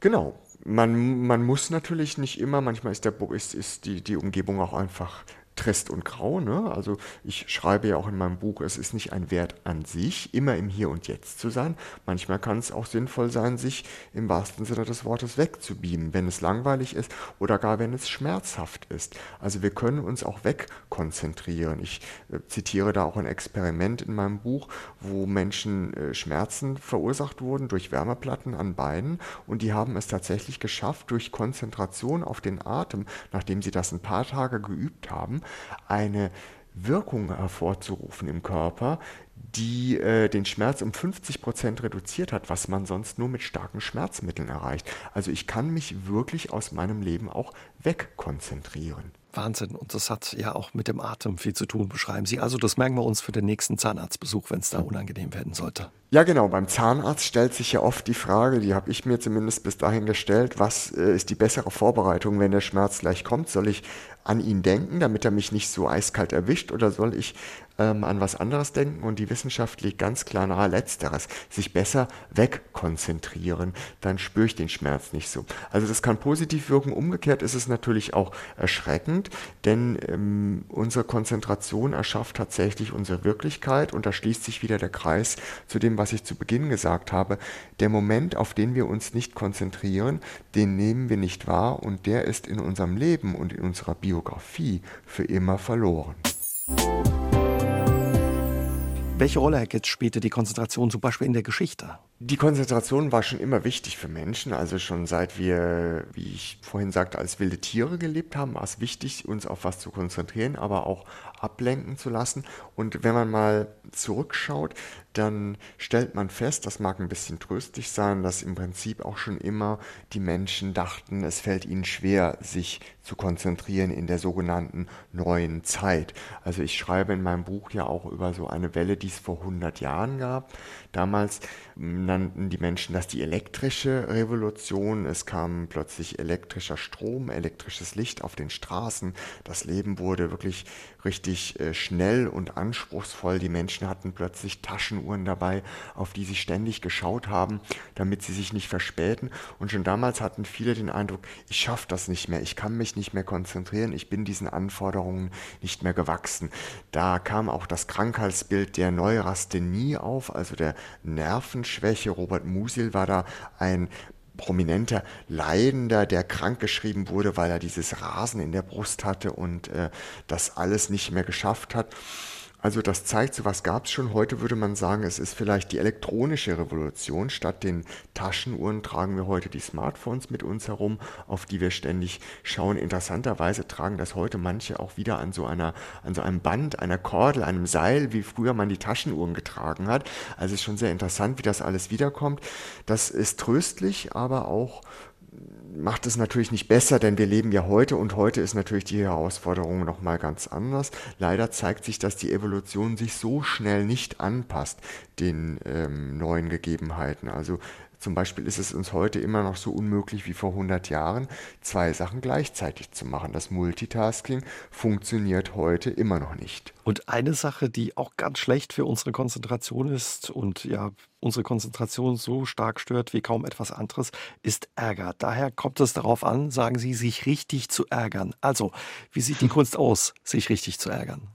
Genau. Man, man muss natürlich nicht immer, manchmal ist, der, ist, ist die, die Umgebung auch einfach trist und grau. Ne? Also ich schreibe ja auch in meinem Buch, es ist nicht ein Wert an sich, immer im Hier und Jetzt zu sein. Manchmal kann es auch sinnvoll sein, sich im wahrsten Sinne des Wortes wegzubeamen, wenn es langweilig ist oder gar wenn es schmerzhaft ist. Also wir können uns auch wegkonzentrieren. Ich äh, zitiere da auch ein Experiment in meinem Buch, wo Menschen äh, Schmerzen verursacht wurden durch Wärmeplatten an Beinen und die haben es tatsächlich geschafft, durch Konzentration auf den Atem, nachdem sie das ein paar Tage geübt haben, eine Wirkung hervorzurufen im Körper, die äh, den Schmerz um 50 Prozent reduziert hat, was man sonst nur mit starken Schmerzmitteln erreicht. Also ich kann mich wirklich aus meinem Leben auch wegkonzentrieren. Wahnsinn. Und das hat ja auch mit dem Atem viel zu tun, beschreiben Sie. Also das merken wir uns für den nächsten Zahnarztbesuch, wenn es da unangenehm werden sollte. Ja, genau. Beim Zahnarzt stellt sich ja oft die Frage, die habe ich mir zumindest bis dahin gestellt, was äh, ist die bessere Vorbereitung, wenn der Schmerz gleich kommt? Soll ich an ihn denken, damit er mich nicht so eiskalt erwischt, oder soll ich ähm, an was anderes denken? Und die Wissenschaft legt ganz klar nahe Letzteres, sich besser wegkonzentrieren, dann spüre ich den Schmerz nicht so. Also das kann positiv wirken. Umgekehrt ist es natürlich auch erschreckend, denn ähm, unsere Konzentration erschafft tatsächlich unsere Wirklichkeit und da schließt sich wieder der Kreis zu dem, was ich zu Beginn gesagt habe. Der Moment, auf den wir uns nicht konzentrieren, den nehmen wir nicht wahr und der ist in unserem Leben und in unserer Biografie für immer verloren. Welche Rolle, Herr Getz, spielte die Konzentration zum Beispiel in der Geschichte? Die Konzentration war schon immer wichtig für Menschen. Also schon seit wir, wie ich vorhin sagte, als wilde Tiere gelebt haben, war es wichtig, uns auf was zu konzentrieren, aber auch ablenken zu lassen. Und wenn man mal zurückschaut, dann stellt man fest, das mag ein bisschen tröstlich sein, dass im Prinzip auch schon immer die Menschen dachten, es fällt ihnen schwer, sich zu konzentrieren in der sogenannten neuen Zeit. Also ich schreibe in meinem Buch ja auch über so eine Welle, die es vor 100 Jahren gab. Damals nannten die Menschen das die elektrische Revolution. Es kam plötzlich elektrischer Strom, elektrisches Licht auf den Straßen. Das Leben wurde wirklich richtig äh, schnell und anspruchsvoll. Die Menschen hatten plötzlich Taschenuhren dabei, auf die sie ständig geschaut haben, damit sie sich nicht verspäten. Und schon damals hatten viele den Eindruck, ich schaffe das nicht mehr, ich kann mich nicht mehr konzentrieren, ich bin diesen Anforderungen nicht mehr gewachsen. Da kam auch das Krankheitsbild der Neurasthenie auf, also der Nervenschwäche. Robert Musil war da ein prominenter Leidender, der krankgeschrieben wurde, weil er dieses Rasen in der Brust hatte und äh, das alles nicht mehr geschafft hat. Also das zeigt, so was gab es schon. Heute würde man sagen, es ist vielleicht die elektronische Revolution. Statt den Taschenuhren tragen wir heute die Smartphones mit uns herum, auf die wir ständig schauen. Interessanterweise tragen das heute manche auch wieder an so einer, an so einem Band, einer Kordel, einem Seil, wie früher man die Taschenuhren getragen hat. Also es ist schon sehr interessant, wie das alles wiederkommt. Das ist tröstlich, aber auch macht es natürlich nicht besser, denn wir leben ja heute und heute ist natürlich die Herausforderung nochmal ganz anders. Leider zeigt sich, dass die Evolution sich so schnell nicht anpasst den ähm, neuen Gegebenheiten. Also zum Beispiel ist es uns heute immer noch so unmöglich wie vor 100 Jahren, zwei Sachen gleichzeitig zu machen. Das Multitasking funktioniert heute immer noch nicht. Und eine Sache, die auch ganz schlecht für unsere Konzentration ist und ja unsere Konzentration so stark stört wie kaum etwas anderes, ist Ärger. Daher kommt es darauf an, sagen Sie, sich richtig zu ärgern. Also, wie sieht die Kunst aus, sich richtig zu ärgern?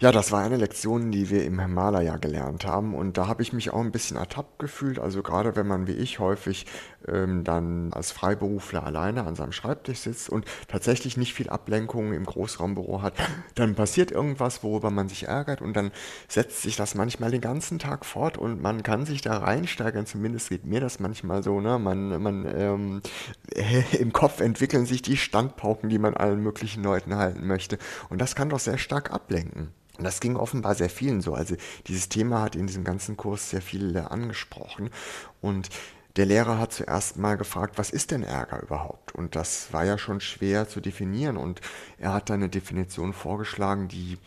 Ja, das war eine Lektion, die wir im Himalaya gelernt haben und da habe ich mich auch ein bisschen ertappt gefühlt. Also gerade wenn man wie ich häufig ähm, dann als Freiberufler alleine an seinem Schreibtisch sitzt und tatsächlich nicht viel Ablenkung im Großraumbüro hat, dann passiert irgendwas, worüber man sich ärgert und dann setzt sich das manchmal den ganzen Tag fort und man kann sich da reinsteigern. Zumindest geht mir das manchmal so. Ne? Man, man ähm, im Kopf entwickeln sich die Standpauken, die man allen möglichen Leuten halten möchte und das kann doch sehr stark ablenken. Und das ging offenbar sehr vielen so. Also dieses Thema hat in diesem ganzen Kurs sehr viele angesprochen. Und der Lehrer hat zuerst mal gefragt, was ist denn Ärger überhaupt? Und das war ja schon schwer zu definieren. Und er hat dann eine Definition vorgeschlagen, die,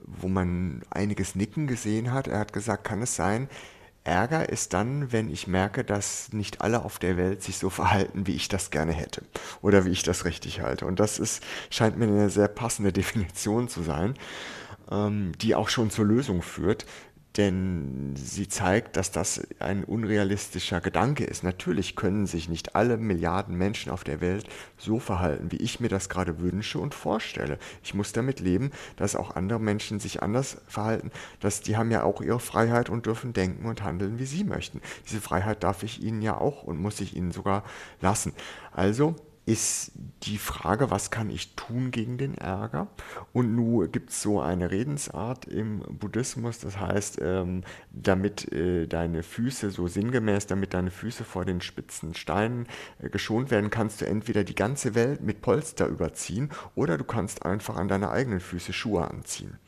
wo man einiges Nicken gesehen hat. Er hat gesagt, kann es sein, Ärger ist dann, wenn ich merke, dass nicht alle auf der Welt sich so verhalten, wie ich das gerne hätte oder wie ich das richtig halte. Und das ist, scheint mir eine sehr passende Definition zu sein, die auch schon zur Lösung führt denn sie zeigt, dass das ein unrealistischer Gedanke ist. Natürlich können sich nicht alle Milliarden Menschen auf der Welt so verhalten, wie ich mir das gerade wünsche und vorstelle. Ich muss damit leben, dass auch andere Menschen sich anders verhalten, dass die haben ja auch ihre Freiheit und dürfen denken und handeln, wie sie möchten. Diese Freiheit darf ich ihnen ja auch und muss ich ihnen sogar lassen. Also ist die Frage, was kann ich tun gegen den Ärger? Und nun gibt es so eine Redensart im Buddhismus, das heißt, ähm, damit äh, deine Füße, so sinngemäß, damit deine Füße vor den spitzen Steinen äh, geschont werden, kannst du entweder die ganze Welt mit Polster überziehen oder du kannst einfach an deine eigenen Füße Schuhe anziehen.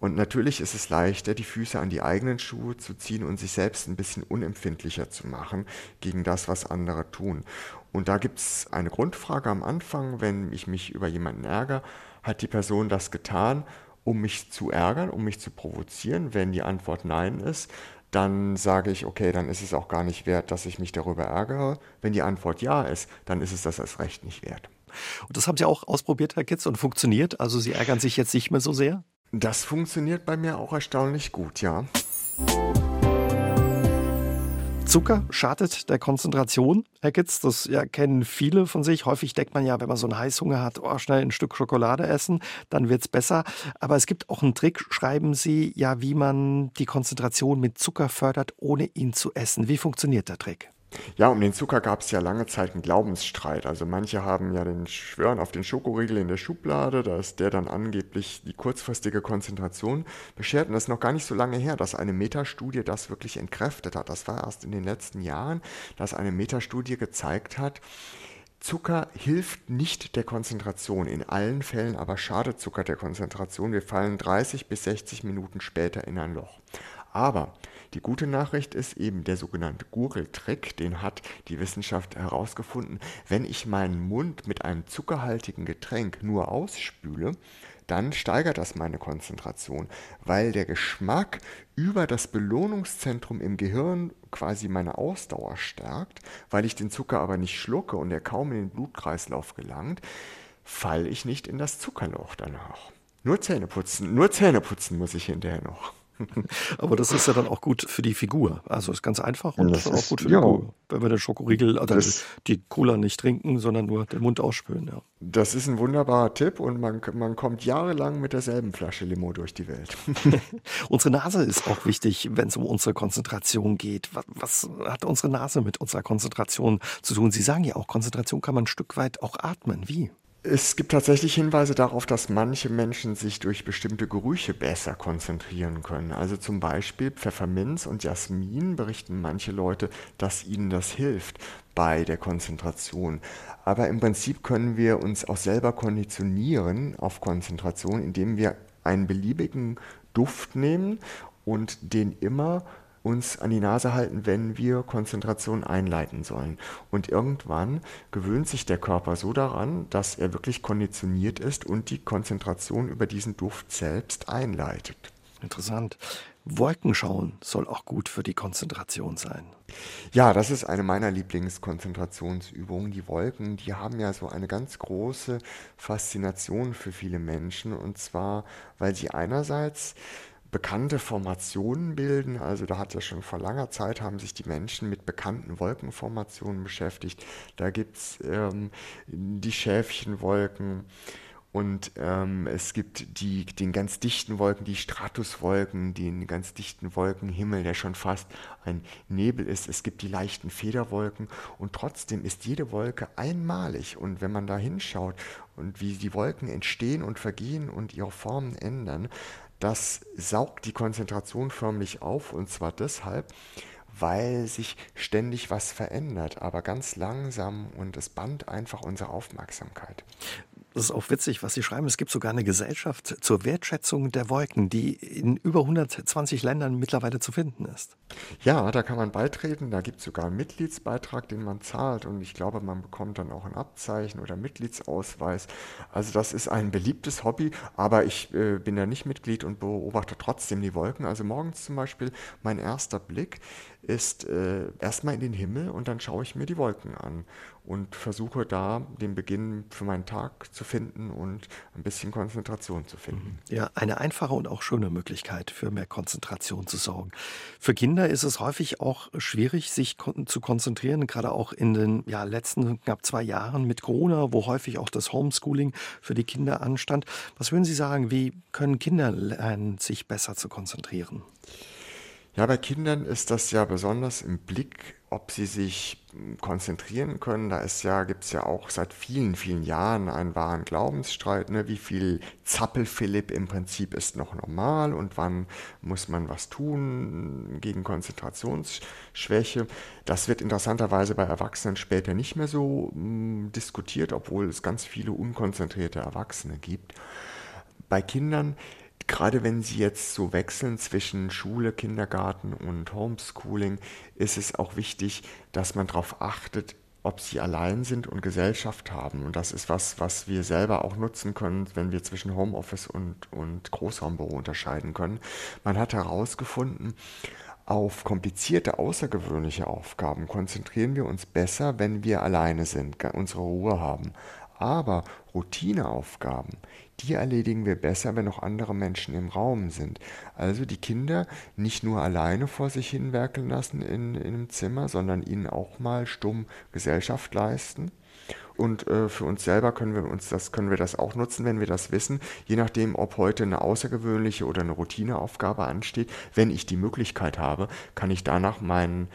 Und natürlich ist es leichter, die Füße an die eigenen Schuhe zu ziehen und sich selbst ein bisschen unempfindlicher zu machen gegen das, was andere tun. Und da gibt es eine Grundfrage am Anfang, wenn ich mich über jemanden ärgere, hat die Person das getan, um mich zu ärgern, um mich zu provozieren? Wenn die Antwort Nein ist, dann sage ich, okay, dann ist es auch gar nicht wert, dass ich mich darüber ärgere. Wenn die Antwort Ja ist, dann ist es das als Recht nicht wert. Und das haben Sie auch ausprobiert, Herr Kitz, und funktioniert? Also Sie ärgern sich jetzt nicht mehr so sehr? Das funktioniert bei mir auch erstaunlich gut, ja. Zucker schadet der Konzentration, Herr Kitz. Das ja, kennen viele von sich. Häufig denkt man ja, wenn man so einen Heißhunger hat, oh, schnell ein Stück Schokolade essen, dann wird es besser. Aber es gibt auch einen Trick, schreiben Sie, ja, wie man die Konzentration mit Zucker fördert, ohne ihn zu essen. Wie funktioniert der Trick? Ja, um den Zucker gab es ja lange Zeit einen Glaubensstreit. Also manche haben ja den Schwören auf den Schokoriegel in der Schublade, dass der dann angeblich die kurzfristige Konzentration beschert. Und das ist noch gar nicht so lange her, dass eine Metastudie das wirklich entkräftet hat. Das war erst in den letzten Jahren, dass eine Metastudie gezeigt hat, Zucker hilft nicht der Konzentration, in allen Fällen aber schadet Zucker der Konzentration. Wir fallen 30 bis 60 Minuten später in ein Loch. Aber die gute Nachricht ist eben der sogenannte Gurgeltrick, den hat die Wissenschaft herausgefunden. Wenn ich meinen Mund mit einem zuckerhaltigen Getränk nur ausspüle, dann steigert das meine Konzentration, weil der Geschmack über das Belohnungszentrum im Gehirn quasi meine Ausdauer stärkt, weil ich den Zucker aber nicht schlucke und er kaum in den Blutkreislauf gelangt, falle ich nicht in das Zuckerloch danach. Nur Zähne putzen, nur Zähne putzen muss ich hinterher noch. Aber das ist ja dann auch gut für die Figur. Also ist ganz einfach und das auch gut für die ja, Figur. Wenn wir den Schokoriegel, oder also die Cola nicht trinken, sondern nur den Mund ausspülen. Ja. Das ist ein wunderbarer Tipp und man, man kommt jahrelang mit derselben Flasche Limo durch die Welt. unsere Nase ist auch wichtig, wenn es um unsere Konzentration geht. Was, was hat unsere Nase mit unserer Konzentration zu tun? Sie sagen ja auch, Konzentration kann man ein Stück weit auch atmen. Wie? Es gibt tatsächlich Hinweise darauf, dass manche Menschen sich durch bestimmte Gerüche besser konzentrieren können. Also zum Beispiel Pfefferminz und Jasmin berichten manche Leute, dass ihnen das hilft bei der Konzentration. Aber im Prinzip können wir uns auch selber konditionieren auf Konzentration, indem wir einen beliebigen Duft nehmen und den immer uns an die Nase halten, wenn wir Konzentration einleiten sollen. Und irgendwann gewöhnt sich der Körper so daran, dass er wirklich konditioniert ist und die Konzentration über diesen Duft selbst einleitet. Interessant. Wolkenschauen soll auch gut für die Konzentration sein. Ja, das ist eine meiner Lieblingskonzentrationsübungen. Die Wolken, die haben ja so eine ganz große Faszination für viele Menschen. Und zwar, weil sie einerseits bekannte Formationen bilden. Also da hat ja schon vor langer Zeit haben sich die Menschen mit bekannten Wolkenformationen beschäftigt. Da gibt es ähm, die Schäfchenwolken und ähm, es gibt die, den ganz dichten Wolken, die Stratuswolken, den ganz dichten Wolkenhimmel, der schon fast ein Nebel ist. Es gibt die leichten Federwolken und trotzdem ist jede Wolke einmalig. Und wenn man da hinschaut und wie die Wolken entstehen und vergehen und ihre Formen ändern, das saugt die Konzentration förmlich auf und zwar deshalb, weil sich ständig was verändert, aber ganz langsam und es bannt einfach unsere Aufmerksamkeit. Das ist auch witzig, was Sie schreiben. Es gibt sogar eine Gesellschaft zur Wertschätzung der Wolken, die in über 120 Ländern mittlerweile zu finden ist. Ja, da kann man beitreten. Da gibt es sogar einen Mitgliedsbeitrag, den man zahlt. Und ich glaube, man bekommt dann auch ein Abzeichen oder Mitgliedsausweis. Also das ist ein beliebtes Hobby. Aber ich äh, bin da nicht Mitglied und beobachte trotzdem die Wolken. Also morgens zum Beispiel mein erster Blick ist äh, erstmal in den Himmel und dann schaue ich mir die Wolken an und versuche da den Beginn für meinen Tag zu finden und ein bisschen Konzentration zu finden. Mhm. Ja, eine einfache und auch schöne Möglichkeit für mehr Konzentration zu sorgen. Für Kinder ist es häufig auch schwierig, sich zu konzentrieren, gerade auch in den ja, letzten knapp zwei Jahren mit Corona, wo häufig auch das Homeschooling für die Kinder anstand. Was würden Sie sagen, wie können Kinder lernen, sich besser zu konzentrieren? Ja, bei Kindern ist das ja besonders im Blick, ob sie sich hm, konzentrieren können. Da ist ja, gibt es ja auch seit vielen, vielen Jahren einen wahren Glaubensstreit. Ne? Wie viel Zappel-Philipp im Prinzip ist noch normal und wann muss man was tun gegen Konzentrationsschwäche. Das wird interessanterweise bei Erwachsenen später nicht mehr so mh, hm, diskutiert, obwohl es ganz viele unkonzentrierte Erwachsene gibt. Bei Kindern gerade wenn Sie jetzt so wechseln zwischen Schule, Kindergarten und Homeschooling, ist es auch wichtig, dass man darauf achtet, ob sie allein sind und Gesellschaft haben. Und das ist was, was wir selber auch nutzen können, wenn wir zwischen Homeoffice und, und Großraumbüro unterscheiden können. Man hat herausgefunden, auf komplizierte, außergewöhnliche Aufgaben konzentrieren wir uns besser, wenn wir alleine sind, unsere Ruhe haben. Aber Routineaufgaben, die erledigen wir besser, wenn noch andere Menschen im Raum sind. Also die Kinder nicht nur alleine vor sich hin werkeln lassen in, in einem Zimmer, sondern ihnen auch mal stumm Gesellschaft leisten. Und äh, für uns selber können wir uns das, können wir das auch nutzen, wenn wir das wissen, je nachdem, ob heute eine außergewöhnliche oder eine Routineaufgabe ansteht. Wenn ich die Möglichkeit habe, kann ich danach meinen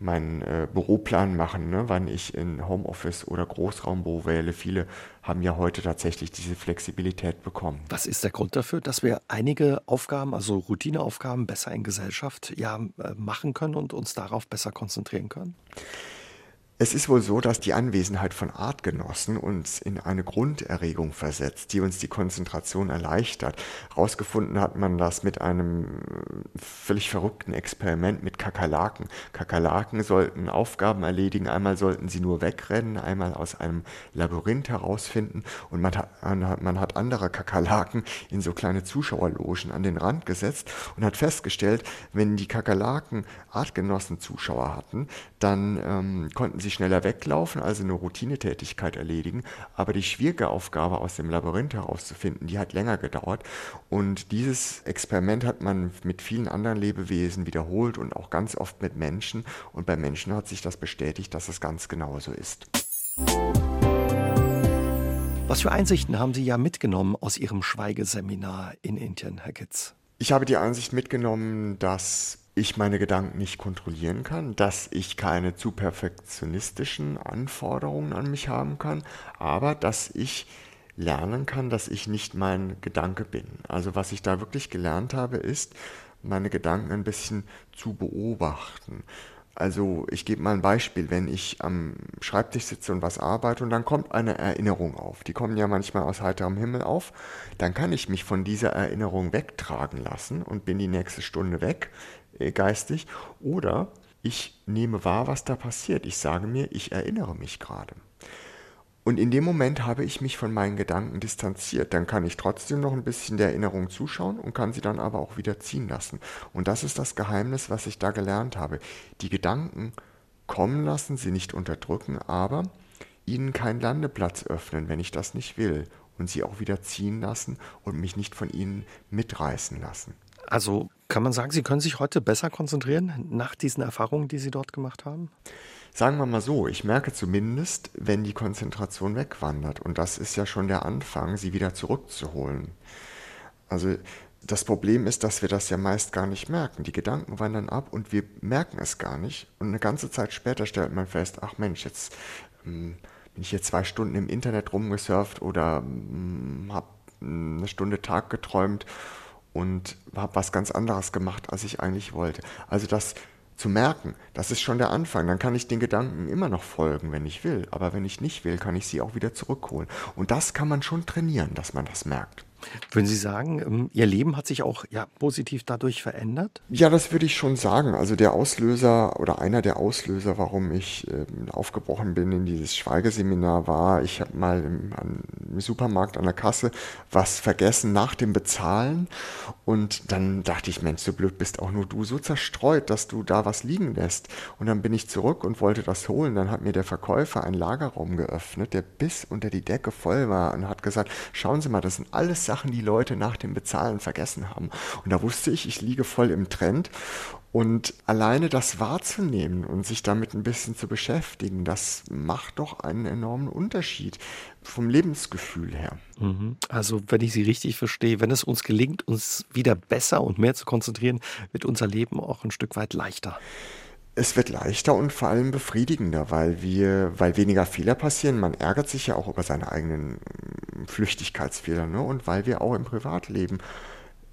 meinen äh, Büroplan machen, ne, wann ich in Homeoffice oder Großraumbüro wähle. Viele haben ja heute tatsächlich diese Flexibilität bekommen. Was ist der Grund dafür, dass wir einige Aufgaben, also Routineaufgaben, besser in Gesellschaft ja, äh, machen können und uns darauf besser konzentrieren können? Es ist wohl so, dass die Anwesenheit von Artgenossen uns in eine Grunderregung versetzt, die uns die Konzentration erleichtert. Herausgefunden hat man das mit einem völlig verrückten Experiment mit Kakerlaken. Kakerlaken sollten Aufgaben erledigen, einmal sollten sie nur wegrennen, einmal aus einem Labyrinth herausfinden und man hat, man hat andere Kakerlaken in so kleine Zuschauerlogen an den Rand gesetzt und hat festgestellt, wenn die Kakerlaken Artgenossen Zuschauer hatten, dann ähm, konnten sie schneller weglaufen, also eine Routinetätigkeit erledigen. Aber die schwierige Aufgabe aus dem Labyrinth herauszufinden, die hat länger gedauert. Und dieses Experiment hat man mit vielen anderen Lebewesen wiederholt und auch ganz oft mit Menschen. Und bei Menschen hat sich das bestätigt, dass es ganz genauso ist. Was für Einsichten haben Sie ja mitgenommen aus Ihrem Schweigeseminar in Indien, Herr Kitz? Ich habe die Einsicht mitgenommen, dass ich meine Gedanken nicht kontrollieren kann, dass ich keine zu perfektionistischen Anforderungen an mich haben kann, aber dass ich lernen kann, dass ich nicht mein Gedanke bin. Also was ich da wirklich gelernt habe, ist, meine Gedanken ein bisschen zu beobachten. Also ich gebe mal ein Beispiel, wenn ich am Schreibtisch sitze und was arbeite und dann kommt eine Erinnerung auf, die kommen ja manchmal aus heiterem Himmel auf, dann kann ich mich von dieser Erinnerung wegtragen lassen und bin die nächste Stunde weg, geistig, oder ich nehme wahr, was da passiert. Ich sage mir, ich erinnere mich gerade. Und in dem Moment habe ich mich von meinen Gedanken distanziert. Dann kann ich trotzdem noch ein bisschen der Erinnerung zuschauen und kann sie dann aber auch wieder ziehen lassen. Und das ist das Geheimnis, was ich da gelernt habe. Die Gedanken kommen lassen, sie nicht unterdrücken, aber ihnen keinen Landeplatz öffnen, wenn ich das nicht will. Und sie auch wieder ziehen lassen und mich nicht von ihnen mitreißen lassen. Also kann man sagen, Sie können sich heute besser konzentrieren nach diesen Erfahrungen, die Sie dort gemacht haben? Sagen wir mal so, ich merke zumindest, wenn die Konzentration wegwandert. Und das ist ja schon der Anfang, sie wieder zurückzuholen. Also das Problem ist, dass wir das ja meist gar nicht merken. Die Gedanken wandern ab und wir merken es gar nicht. Und eine ganze Zeit später stellt man fest, ach Mensch, jetzt ähm, bin ich hier zwei Stunden im Internet rumgesurft oder ähm, habe eine Stunde Tag geträumt und habe was ganz anderes gemacht, als ich eigentlich wollte. Also das zu merken, das ist schon der Anfang. Dann kann ich den Gedanken immer noch folgen, wenn ich will. Aber wenn ich nicht will, kann ich sie auch wieder zurückholen. Und das kann man schon trainieren, dass man das merkt. Würden Sie sagen, ähm, Ihr Leben hat sich auch ja, positiv dadurch verändert? Ja, das würde ich schon sagen. Also der Auslöser oder einer der Auslöser, warum ich äh, aufgebrochen bin in dieses Schweigeseminar war, ich habe mal im, im, Supermarkt an der Kasse was vergessen nach dem Bezahlen und dann dachte ich, Mensch, so blöd bist auch nur du so zerstreut, dass du da was liegen lässt. Und dann bin ich zurück und wollte das holen. Dann hat mir der Verkäufer einen Lagerraum geöffnet, der bis unter die Decke voll war und hat gesagt, schauen Sie mal, das sind alles Sachen, die Leute nach dem Bezahlen vergessen haben. Und da wusste ich, ich liege voll im Trend. Und alleine das wahrzunehmen und sich damit ein bisschen zu beschäftigen, das macht doch einen enormen Unterschied vom Lebensgefühl her. Mhm. Also, wenn ich Sie richtig verstehe, wenn es uns gelingt, uns wieder besser und mehr zu konzentrieren, wird unser Leben auch ein Stück weit leichter es wird leichter und vor allem befriedigender, weil wir, weil weniger Fehler passieren. Man ärgert sich ja auch über seine eigenen hm, Flüchtigkeitsfehler, ne? Und weil wir auch im Privatleben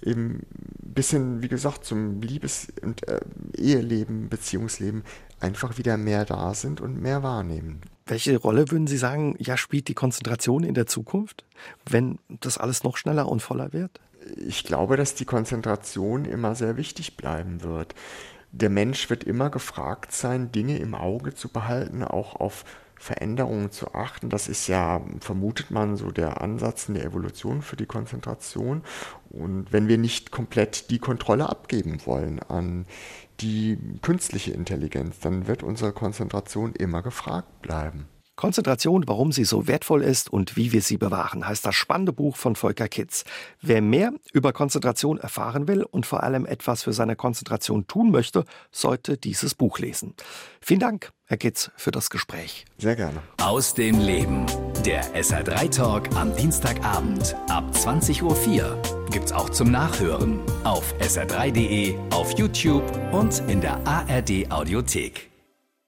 eben ein bisschen, wie gesagt, zum Liebes- und äh, Eheleben, Beziehungsleben einfach wieder mehr da sind und mehr wahrnehmen. Welche Rolle würden Sie sagen, ja, spielt die Konzentration in der Zukunft, wenn das alles noch schneller und voller wird? Ich glaube, dass die Konzentration immer sehr wichtig bleiben wird der Mensch wird immer gefragt sein, Dinge im Auge zu behalten, auch auf Veränderungen zu achten. Das ist ja, vermutet man, so der Ansatz in der Evolution für die Konzentration. Und wenn wir nicht komplett die Kontrolle abgeben wollen an die künstliche Intelligenz, dann wird unsere Konzentration immer gefragt bleiben. Konzentration, warum sie so wertvoll ist und wie wir sie bewahren, heißt das spannende Buch von Volker Kitz. Wer mehr über Konzentration erfahren will und vor allem etwas für seine Konzentration tun möchte, sollte dieses Buch lesen. Vielen Dank, Herr Kitz, für das Gespräch. Sehr gerne. Aus dem Leben. Der SR3 Talk am Dienstagabend ab 20.04 Uhr gibt's auch zum Nachhören auf sr3.de, auf YouTube und in der ARD Audiothek.